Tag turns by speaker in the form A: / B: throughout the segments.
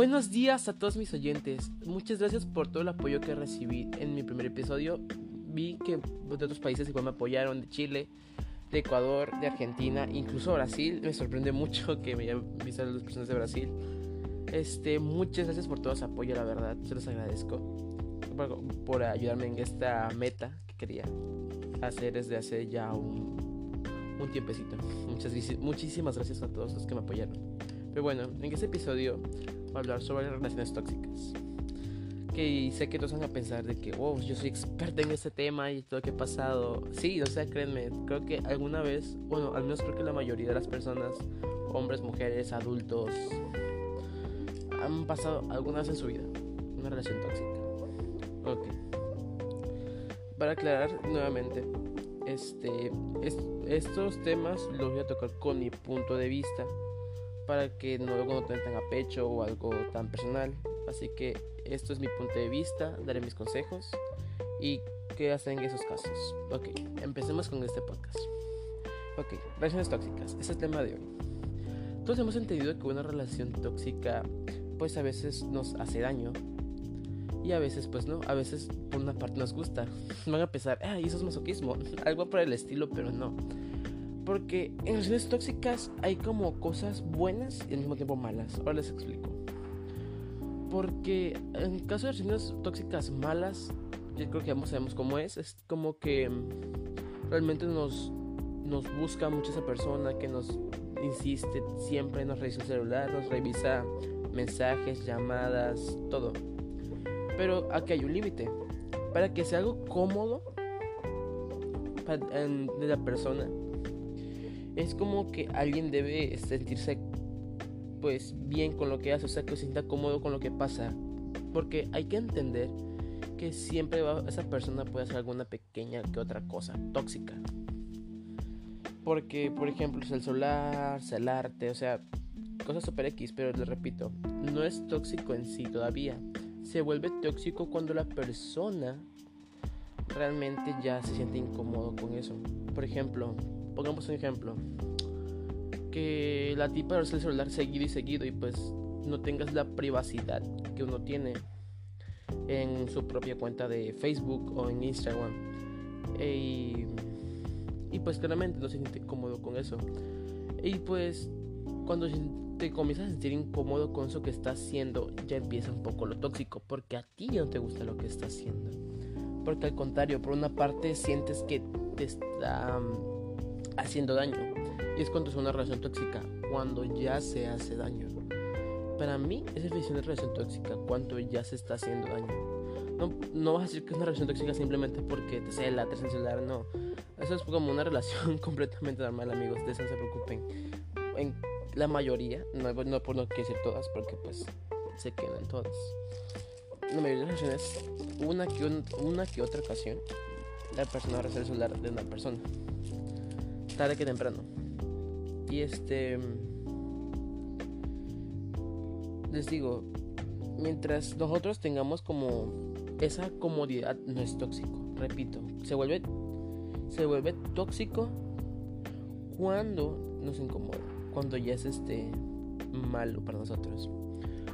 A: Buenos días a todos mis oyentes. Muchas gracias por todo el apoyo que recibí en mi primer episodio. Vi que de otros países igual me apoyaron, de Chile, de Ecuador, de Argentina, incluso Brasil. Me sorprende mucho que me hayan visto las personas de Brasil. Este, muchas gracias por todo su apoyo, la verdad. Se los agradezco por, por ayudarme en esta meta que quería hacer desde hace ya un, un tiempecito. Muchas, muchísimas gracias a todos los que me apoyaron. Pero bueno, en este episodio voy a hablar sobre las relaciones tóxicas. Que sé que todos van a pensar de que, wow, yo soy experta en este tema y todo lo que he pasado. Sí, o sea, créanme, creo que alguna vez, bueno, al menos creo que la mayoría de las personas, hombres, mujeres, adultos, han pasado alguna vez en su vida una relación tóxica. Ok. Para aclarar nuevamente, este, estos temas los voy a tocar con mi punto de vista para que no tomen tan a pecho o algo tan personal. Así que esto es mi punto de vista, daré mis consejos y qué hacen en esos casos. Ok, empecemos con este podcast. Ok, relaciones tóxicas, ese es el tema de hoy. Todos hemos entendido que una relación tóxica pues a veces nos hace daño y a veces pues no, a veces por una parte nos gusta. Van a pensar, ah, eso es masoquismo, algo por el estilo, pero no. Porque en relaciones tóxicas hay como cosas buenas y al mismo tiempo malas. Ahora les explico. Porque en caso de relaciones tóxicas malas, yo creo que ya sabemos cómo es. Es como que mm, realmente nos, nos busca mucho esa persona que nos insiste siempre, nos revisa el celular, nos revisa mensajes, llamadas, todo. Pero aquí hay un límite. Para que sea algo cómodo de la persona, es como que alguien debe sentirse pues bien con lo que hace, o sea, que se sienta cómodo con lo que pasa. Porque hay que entender que siempre esa persona puede hacer alguna pequeña que otra cosa tóxica. Porque, por ejemplo, el solar, el arte, o sea, cosas super X, pero les repito, no es tóxico en sí todavía. Se vuelve tóxico cuando la persona realmente ya se siente incómodo con eso. Por ejemplo, pongamos un ejemplo, que la tipa usa el celular seguido y seguido y pues no tengas la privacidad que uno tiene en su propia cuenta de Facebook o en Instagram. Y, y pues claramente no se siente cómodo con eso. Y pues cuando te comienzas a sentir incómodo con eso que estás haciendo, ya empieza un poco lo tóxico, porque a ti no te gusta lo que estás haciendo. Porque al contrario, por una parte sientes que te está haciendo daño. Y es cuando es una relación tóxica, cuando ya se hace daño. Para mí es definición de relación tóxica, cuando ya se está haciendo daño. No, no vas a decir que es una relación tóxica simplemente porque te cela, te celular, no. Eso es como una relación completamente normal, amigos, de eso se preocupen. En la mayoría, no, no por no decir todas, porque pues se quedan todas. La mayoría de las relaciones, una que, una que otra ocasión, la persona recibe el celular de una persona tarde que temprano. Y este. Les digo, mientras nosotros tengamos como esa comodidad, no es tóxico. Repito, se vuelve, se vuelve tóxico cuando nos incomoda, cuando ya es este malo para nosotros.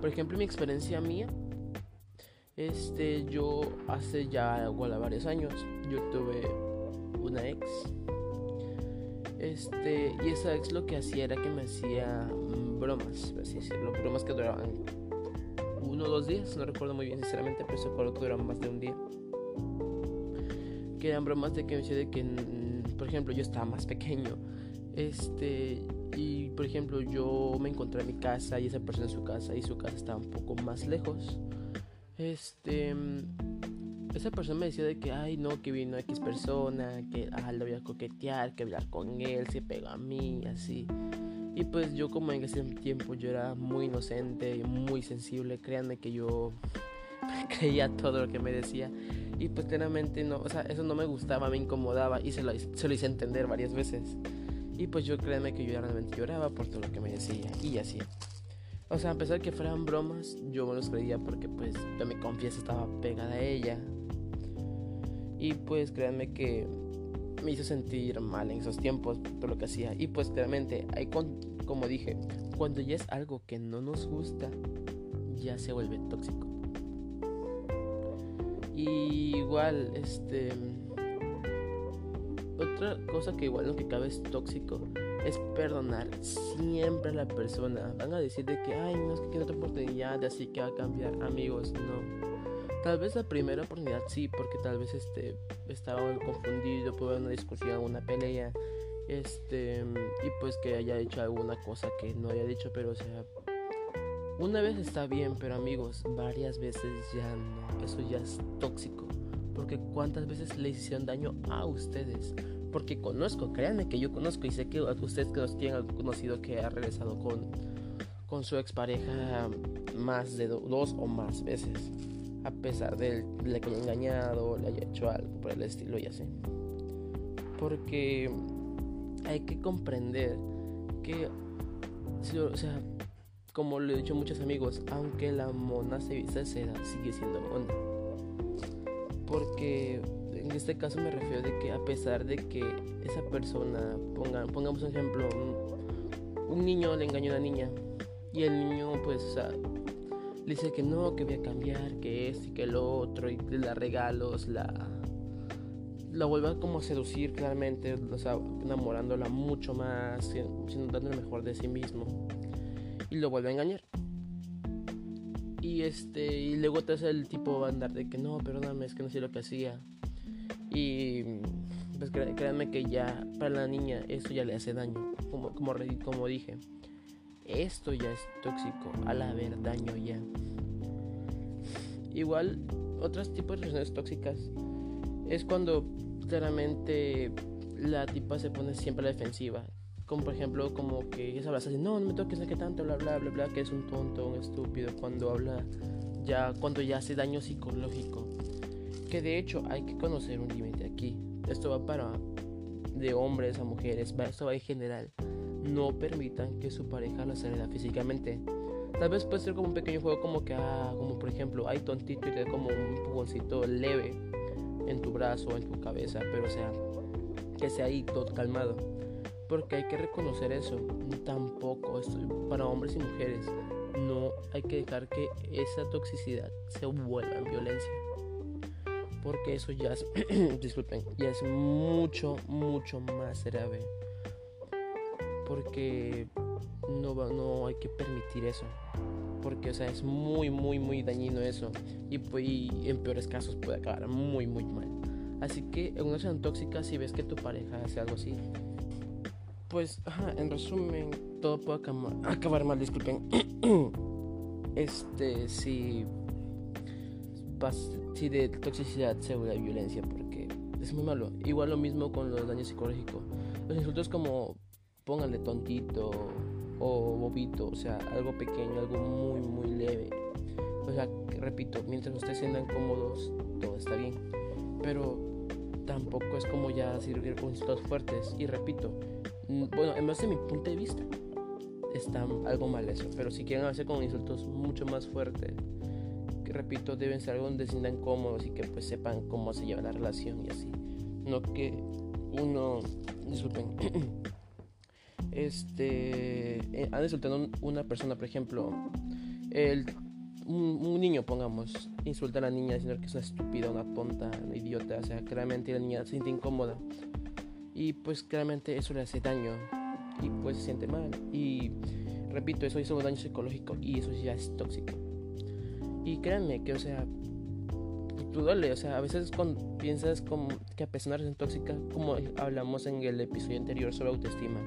A: Por ejemplo, mi experiencia mía, este, yo hace ya igual varios años, yo tuve una ex este, y esa ex lo que hacía era que me hacía mm, bromas, así decirlo, bromas que duraban uno o dos días, no recuerdo muy bien sinceramente, pero recuerdo que duraban más de un día. Que eran bromas de que me decía de que, mm, por ejemplo, yo estaba más pequeño, este, y por ejemplo, yo me encontré en mi casa y esa persona en su casa y su casa estaba un poco más lejos. Este, esa persona me decía de que, ay, no, que vino X persona, que, ah, lo voy a coquetear, que hablar con él, se pega a mí, así. Y pues yo como en ese tiempo yo era muy inocente y muy sensible, créanme que yo creía todo lo que me decía. Y pues claramente no, o sea, eso no me gustaba, me incomodaba y se lo, se lo hice entender varias veces. Y pues yo créanme que yo realmente lloraba por todo lo que me decía y así. O sea, a pesar de que fueran bromas, yo me los creía porque pues yo me confianza estaba pegada a ella. Y pues créanme que me hizo sentir mal en esos tiempos por lo que hacía. Y pues claramente, hay como dije, cuando ya es algo que no nos gusta, ya se vuelve tóxico. Igual, este otra cosa que igual lo que cabe es tóxico es perdonar siempre a la persona. Van a decir de que, ay, no es que tiene otra oportunidad, así que va a cambiar. Amigos, no. Tal vez la primera oportunidad sí, porque tal vez este estaba confundido, pudo haber una discusión, una pelea, este, y pues que haya hecho alguna cosa que no haya dicho, pero o sea, una vez está bien, pero amigos, varias veces ya no, eso ya es tóxico, porque cuántas veces le hicieron daño a ustedes, porque conozco, créanme que yo conozco y sé que ustedes que nos tienen conocido que ha regresado con, con su expareja más de dos o más veces a pesar de, que haya engañado, le haya hecho algo por el estilo y así. Porque hay que comprender que, o sea, como le he dicho a muchos amigos, aunque la mona se vista seda, sigue siendo mona. Porque en este caso me refiero de que a pesar de que esa persona, ponga, pongamos un ejemplo, un, niño le engañó a una niña y el niño pues o sea, dice que no, que voy a cambiar, que esto y que lo otro, y le da regalos, la, la vuelve a como seducir claramente, o sea, enamorándola mucho más, siendo dando lo mejor de sí mismo, y lo vuelve a engañar. Y este, y luego hace el tipo va a andar de que no, perdóname, es que no sé lo que hacía. Y pues créanme que ya para la niña eso ya le hace daño, como, como dije esto ya es tóxico, al haber daño ya. Igual, otros tipos de relaciones tóxicas es cuando claramente la tipa se pone siempre a la defensiva. Como por ejemplo, como que ella se abraza así, no, no me toques, no que tanto, bla, bla, bla, bla, que es un tonto, un estúpido, cuando habla ya, cuando ya hace daño psicológico. Que de hecho hay que conocer un límite aquí. Esto va para de hombres a mujeres, esto va en general no permitan que su pareja los agreda físicamente. Tal vez puede ser como un pequeño juego como que, ah, como por ejemplo, hay tontito y te da como un empujoncito leve en tu brazo, en tu cabeza, pero o sea, que sea ahí todo calmado. Porque hay que reconocer eso. Tampoco, esto, para hombres y mujeres, no hay que dejar que esa toxicidad se vuelva en violencia. Porque eso ya es, disculpen, ya es mucho, mucho más grave porque no, no hay que permitir eso. Porque, o sea, es muy, muy, muy dañino eso. Y, pues, en peores casos puede acabar muy, muy mal. Así que en una relación tóxica, si ves que tu pareja hace algo así, pues, en resumen, todo puede acabar, mal, disculpen. este, si, si de toxicidad se vuelve violencia, porque es muy malo. Igual lo mismo con los daños psicológicos. Los insultos como pónganle tontito o bobito, o sea, algo pequeño, algo muy, muy leve. O sea, repito, mientras ustedes sientan cómodos, todo está bien. Pero tampoco es como ya servir con insultos fuertes. Y repito, bueno, en base a mi punto de vista, está algo mal eso. Pero si quieren hacer con insultos mucho más fuertes, que repito, deben ser algo donde se sientan cómodos y que pues sepan cómo se lleva la relación y así. No que uno, disculpen, este, eh, han insultado una persona, por ejemplo, el, un, niño, pongamos, insulta a la niña diciendo que es una estúpida, una tonta, una idiota, o sea, claramente la niña se siente incómoda y pues claramente eso le hace daño y pues se siente mal y repito, eso hizo un daño psicológico y eso ya es tóxico. Y créanme que, o sea, tú duele, o sea, a veces cuando piensas como que a pesar de tóxica, como hablamos en el episodio anterior sobre autoestima,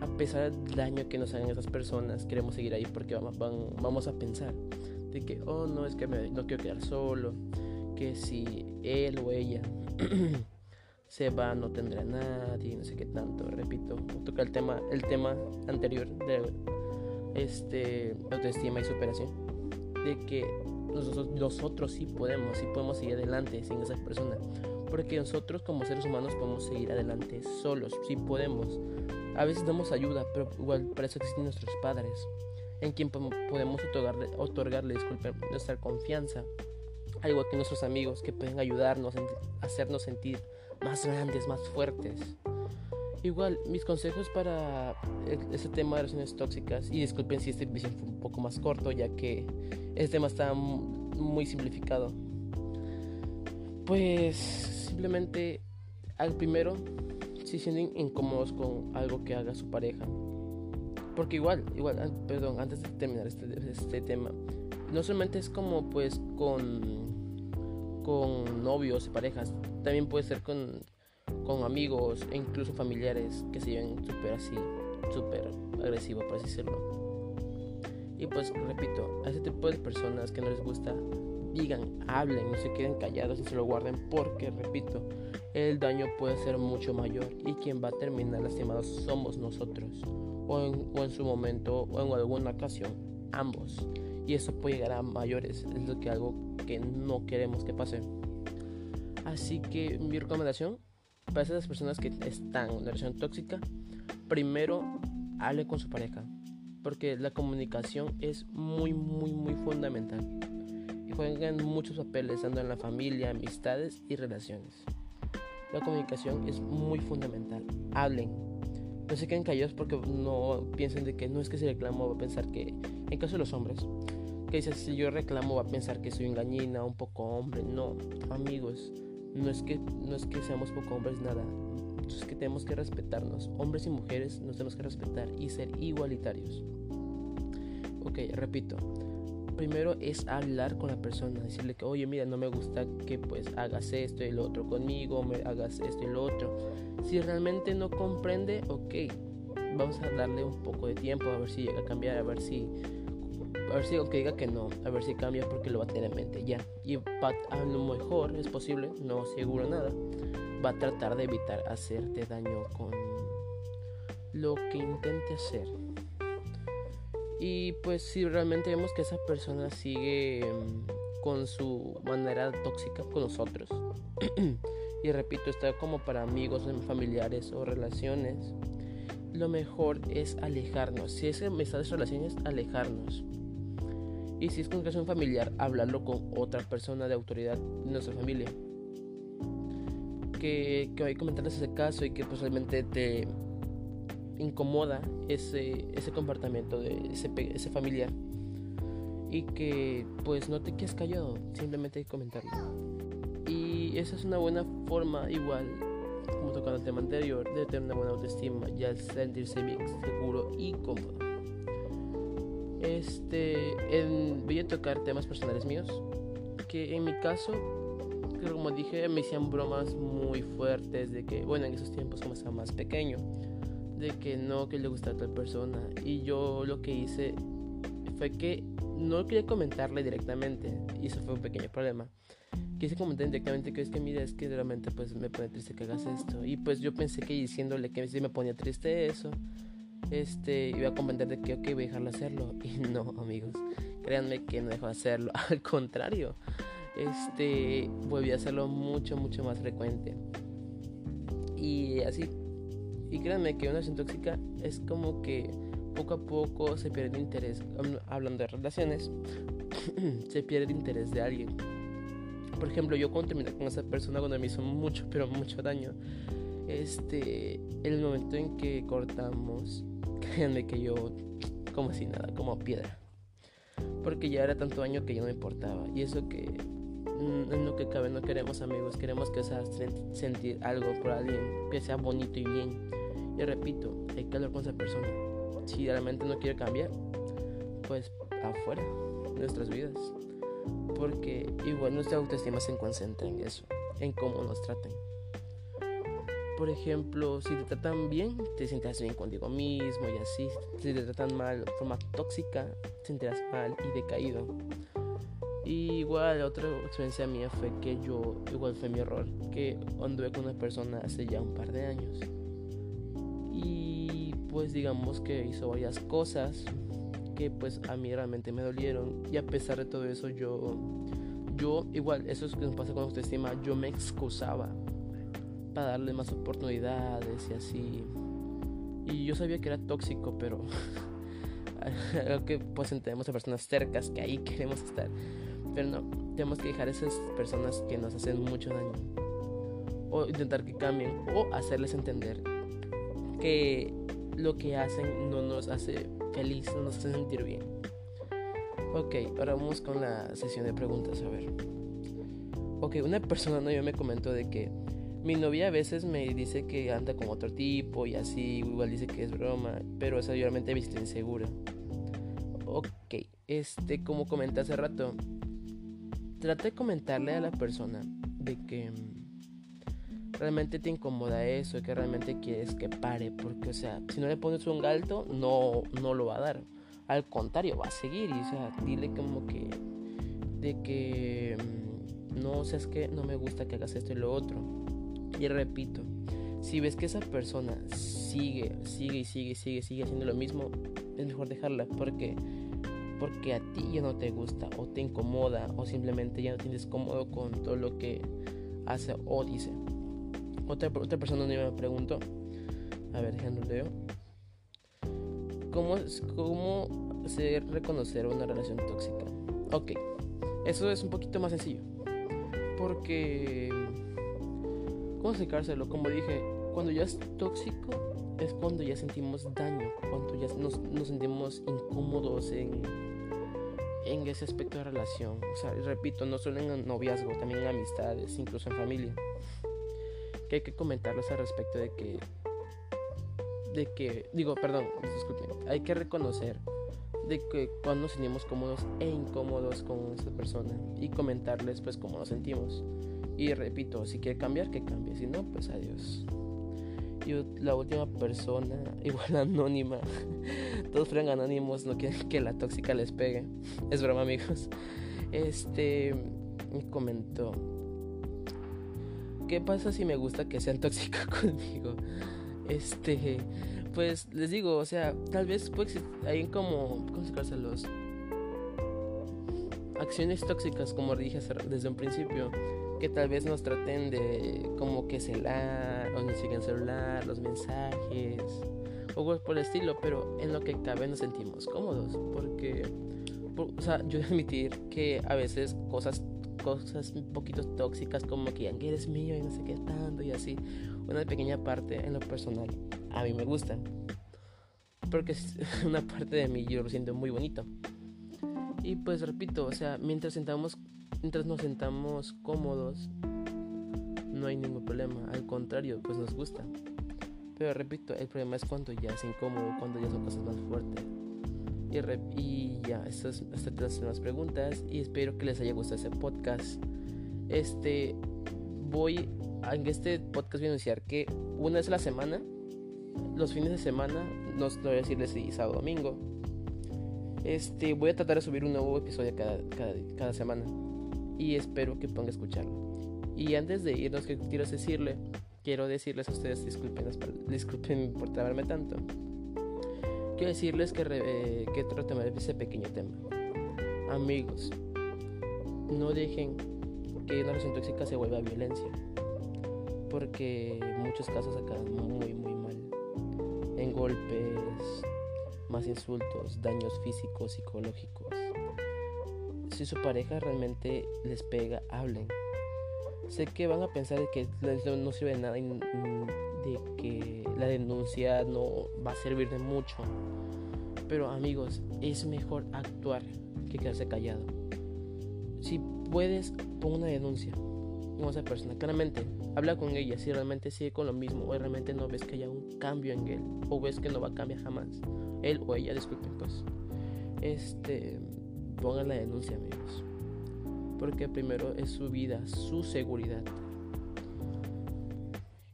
A: a pesar del daño que nos hagan esas personas, queremos seguir ahí porque vamos, vamos a pensar de que, oh, no, es que me, no quiero quedar solo, que si él o ella se va no tendrá nadie, no sé qué tanto, repito, toca el tema, el tema anterior de este, autoestima y superación, de que nosotros, nosotros sí podemos, sí podemos seguir adelante sin esa persona, porque nosotros como seres humanos podemos seguir adelante solos, sí podemos, a veces damos ayuda, pero igual para eso existen nuestros padres, en quien podemos otorgarle, otorgarle disculpen, nuestra confianza, al igual que nuestros amigos que pueden ayudarnos a hacernos sentir más grandes, más fuertes. Igual, mis consejos para este tema de relaciones tóxicas, y disculpen si este episodio fue un poco más corto, ya que este tema está muy simplificado. Pues simplemente al primero, si sienten incómodos con algo que haga su pareja, porque igual, igual, perdón, antes de terminar este, este tema, no solamente es como pues con, con novios y parejas, también puede ser con, con amigos e incluso familiares que se lleven súper así, súper agresivo, por así decirlo. Y pues repito, a ese tipo de personas que no les gusta, digan, hablen, no se queden callados y se lo guarden porque, repito, el daño puede ser mucho mayor y quien va a terminar lastimado somos nosotros o en, o en su momento o en alguna ocasión ambos y eso puede llegar a mayores es lo que algo que no queremos que pase así que mi recomendación para esas personas que están en una relación tóxica, primero hable con su pareja, porque la comunicación es muy, muy, muy fundamental. Y juegan muchos papeles, tanto en la familia, amistades y relaciones. La comunicación es muy fundamental. Hablen. No se queden callados porque no piensen de que no es que si reclamo va a pensar que, en caso de los hombres, que dice si yo reclamo va a pensar que soy un gallina, un poco hombre. No, amigos no es que, no es que seamos poco hombres, nada. Es que tenemos que respetarnos. Hombres y mujeres nos tenemos que respetar y ser igualitarios. Ok, repito. Primero es hablar con la persona, decirle que, oye, mira, no me gusta que pues hagas esto y lo otro conmigo, me hagas esto y lo otro. Si realmente no comprende, ok, vamos a darle un poco de tiempo a ver si llega a cambiar, a ver si a ver si aunque diga que no, a ver si cambia porque lo va a tener en mente ya. Y a lo mejor es posible, no seguro nada, va a tratar de evitar hacerte daño con lo que intente hacer. Y pues si realmente vemos que esa persona sigue mm, con su manera tóxica con nosotros. y repito, está como para amigos, familiares o relaciones. Lo mejor es alejarnos. Si es en de relaciones, alejarnos. Y si es con relación familiar, hablarlo con otra persona de autoridad de nuestra familia. Que, que a comentarles ese caso y que pues realmente te incomoda ese, ese comportamiento de ese, ese familiar. Y que pues no te quedes callado, simplemente hay que comentarlo. Y esa es una buena forma igual como tocando el tema anterior, de tener una buena autoestima y sentirse bien, seguro y cómodo. Este, en, voy a tocar temas personales míos, que en mi caso, como dije, me hacían bromas muy fuertes de que, bueno, en esos tiempos como estaba más pequeño, de que no, que le gustaba a tal persona. Y yo lo que hice fue que no quería comentarle directamente, y eso fue un pequeño problema. Quise comentar directamente que es que mira, es que realmente pues me pone triste que hagas esto. Y pues yo pensé que diciéndole que sí me ponía triste eso, este, iba a comentar de que, ok, voy a dejarlo hacerlo. Y no, amigos, créanme que no dejo de hacerlo. Al contrario, este, volví a hacerlo mucho, mucho más frecuente. Y así, y créanme que una relación tóxica es como que poco a poco se pierde el interés, hablando de relaciones, se pierde el interés de alguien. Por ejemplo, yo cuando terminé con esa persona cuando me hizo mucho, pero mucho daño, este, el momento en que cortamos, créanme que yo, como si nada, como piedra. Porque ya era tanto daño que ya no me importaba. Y eso que mm, en lo que cabe no queremos amigos, queremos que sea sentir algo por alguien que sea bonito y bien. Y repito, hay que hablar con esa persona. Si realmente no quiere cambiar, pues afuera, nuestras vidas. Porque igual nuestra autoestima se concentra en eso, en cómo nos traten. Por ejemplo, si te tratan bien, te sientas bien contigo mismo y así. Si te tratan mal de forma tóxica, te sentirás mal y decaído. Y igual, otra experiencia mía fue que yo, igual fue mi error, que anduve con una persona hace ya un par de años. Y pues digamos que hizo varias cosas que pues a mí realmente me dolieron. Y a pesar de todo eso, yo, yo igual, eso es lo que nos pasa con autoestima, yo me excusaba para darle más oportunidades y así. Y yo sabía que era tóxico, pero algo que pues entendemos a personas cercas que ahí queremos estar. Pero no, tenemos que dejar a esas personas que nos hacen mucho daño. O intentar que cambien. O hacerles entender que lo que hacen no nos hace feliz, no nos hace sentir bien. Ok, ahora vamos con la sesión de preguntas, a ver. Ok, una persona no yo me comentó de que mi novia a veces me dice que anda con otro tipo y así, igual dice que es broma, pero esa obviamente me siento insegura. Ok, este, como comenté hace rato, trata de comentarle a la persona de que mm, realmente te incomoda eso, que realmente quieres que pare, porque, o sea, si no le pones un alto, no, no lo va a dar. Al contrario, va a seguir y, o sea, dile como que, de que, mm, no, seas que no me gusta que hagas esto y lo otro. Y repito, si ves que esa persona sigue, sigue y sigue sigue, sigue haciendo lo mismo, es mejor dejarla porque porque a ti ya no te gusta o te incomoda o simplemente ya no tienes cómodo con todo lo que hace o dice. Otra, otra persona me preguntó, a ver, déjame leo. ¿Cómo, ¿Cómo se reconocer una relación tóxica? Ok, eso es un poquito más sencillo. Porque, ¿cómo explicárselo? Como dije, cuando ya es tóxico, es cuando ya sentimos daño, cuando ya nos, sentimos incómodos en, en ese aspecto de relación. O sea, repito, no solo en noviazgo, también en amistades, incluso en familia. Que hay que comentarles al respecto de que, de que, digo, perdón, disculpen, hay que reconocer de que cuando nos sentimos cómodos e incómodos con esa persona y comentarles pues cómo nos sentimos. Y repito, si quiere cambiar, que cambie, si no, pues adiós. Yo, la última persona, igual anónima, todos fueron anónimos, no quieren que la tóxica les pegue. Es broma, amigos. Este me comentó: ¿Qué pasa si me gusta que sean tóxicos conmigo? Este, pues les digo, o sea, tal vez pues, hay como, ¿cómo se los acciones tóxicas, como dije desde un principio que tal vez nos traten de como que celar o ni siquiera celular, los mensajes o algo por el estilo, pero en lo que cabe nos sentimos cómodos porque, o sea, yo a admitir que a veces cosas cosas un poquito tóxicas como que eres mío y no sé qué tanto y así, una pequeña parte en lo personal a mí me gusta porque es una parte de mí yo lo siento muy bonito. Y pues repito, o sea, mientras sentamos Mientras nos sentamos cómodos, no hay ningún problema. Al contrario, pues nos gusta. Pero repito, el problema es cuando ya es incómodo, cuando ya son cosas más fuertes. Y, y ya, estas estas las preguntas. Y espero que les haya gustado este podcast. Este, voy, en este podcast voy a anunciar que una vez a la semana, los fines de semana, no, voy a decirles si sábado domingo. Este, voy a tratar de subir un nuevo episodio cada, cada, cada semana y espero que puedan escucharlo. Y antes de irnos, quiero decirle, quiero decirles a ustedes, disculpen, disculpen por trabarme tanto. Quiero decirles que, eh, que de ese pequeño tema. Amigos, no dejen que una relación tóxica se vuelva violencia. Porque muchos casos acaban muy, muy mal. En golpes, más insultos, daños físicos, psicológicos si su pareja realmente les pega, hablen. Sé que van a pensar que no sirve de nada y de que la denuncia no va a servir de mucho. Pero amigos, es mejor actuar que quedarse callado. Si puedes, pon una denuncia con esa persona. Claramente, habla con ella si realmente sigue con lo mismo o realmente no ves que haya un cambio en él o ves que no va a cambiar jamás. Él o ella, disculpen pues. Este pongan la denuncia, amigos. Porque primero es su vida, su seguridad.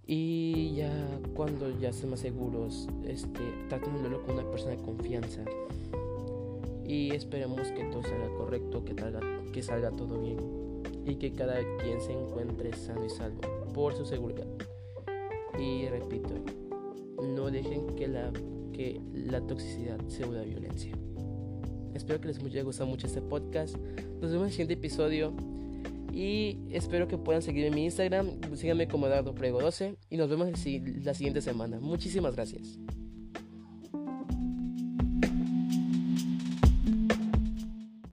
A: Y ya cuando ya estén más seguros, este, traten de con una persona de confianza. Y esperemos que todo salga correcto, que salga, todo bien. Y que cada quien se encuentre sano y salvo por su seguridad. Y repito, no dejen que la, que la toxicidad se vuelva violencia. Espero que les haya gustado mucho este podcast. Nos vemos en el siguiente episodio. Y espero que puedan seguirme en mi Instagram. Síganme como Eduardo Prego 12. Y nos vemos la siguiente semana. Muchísimas gracias.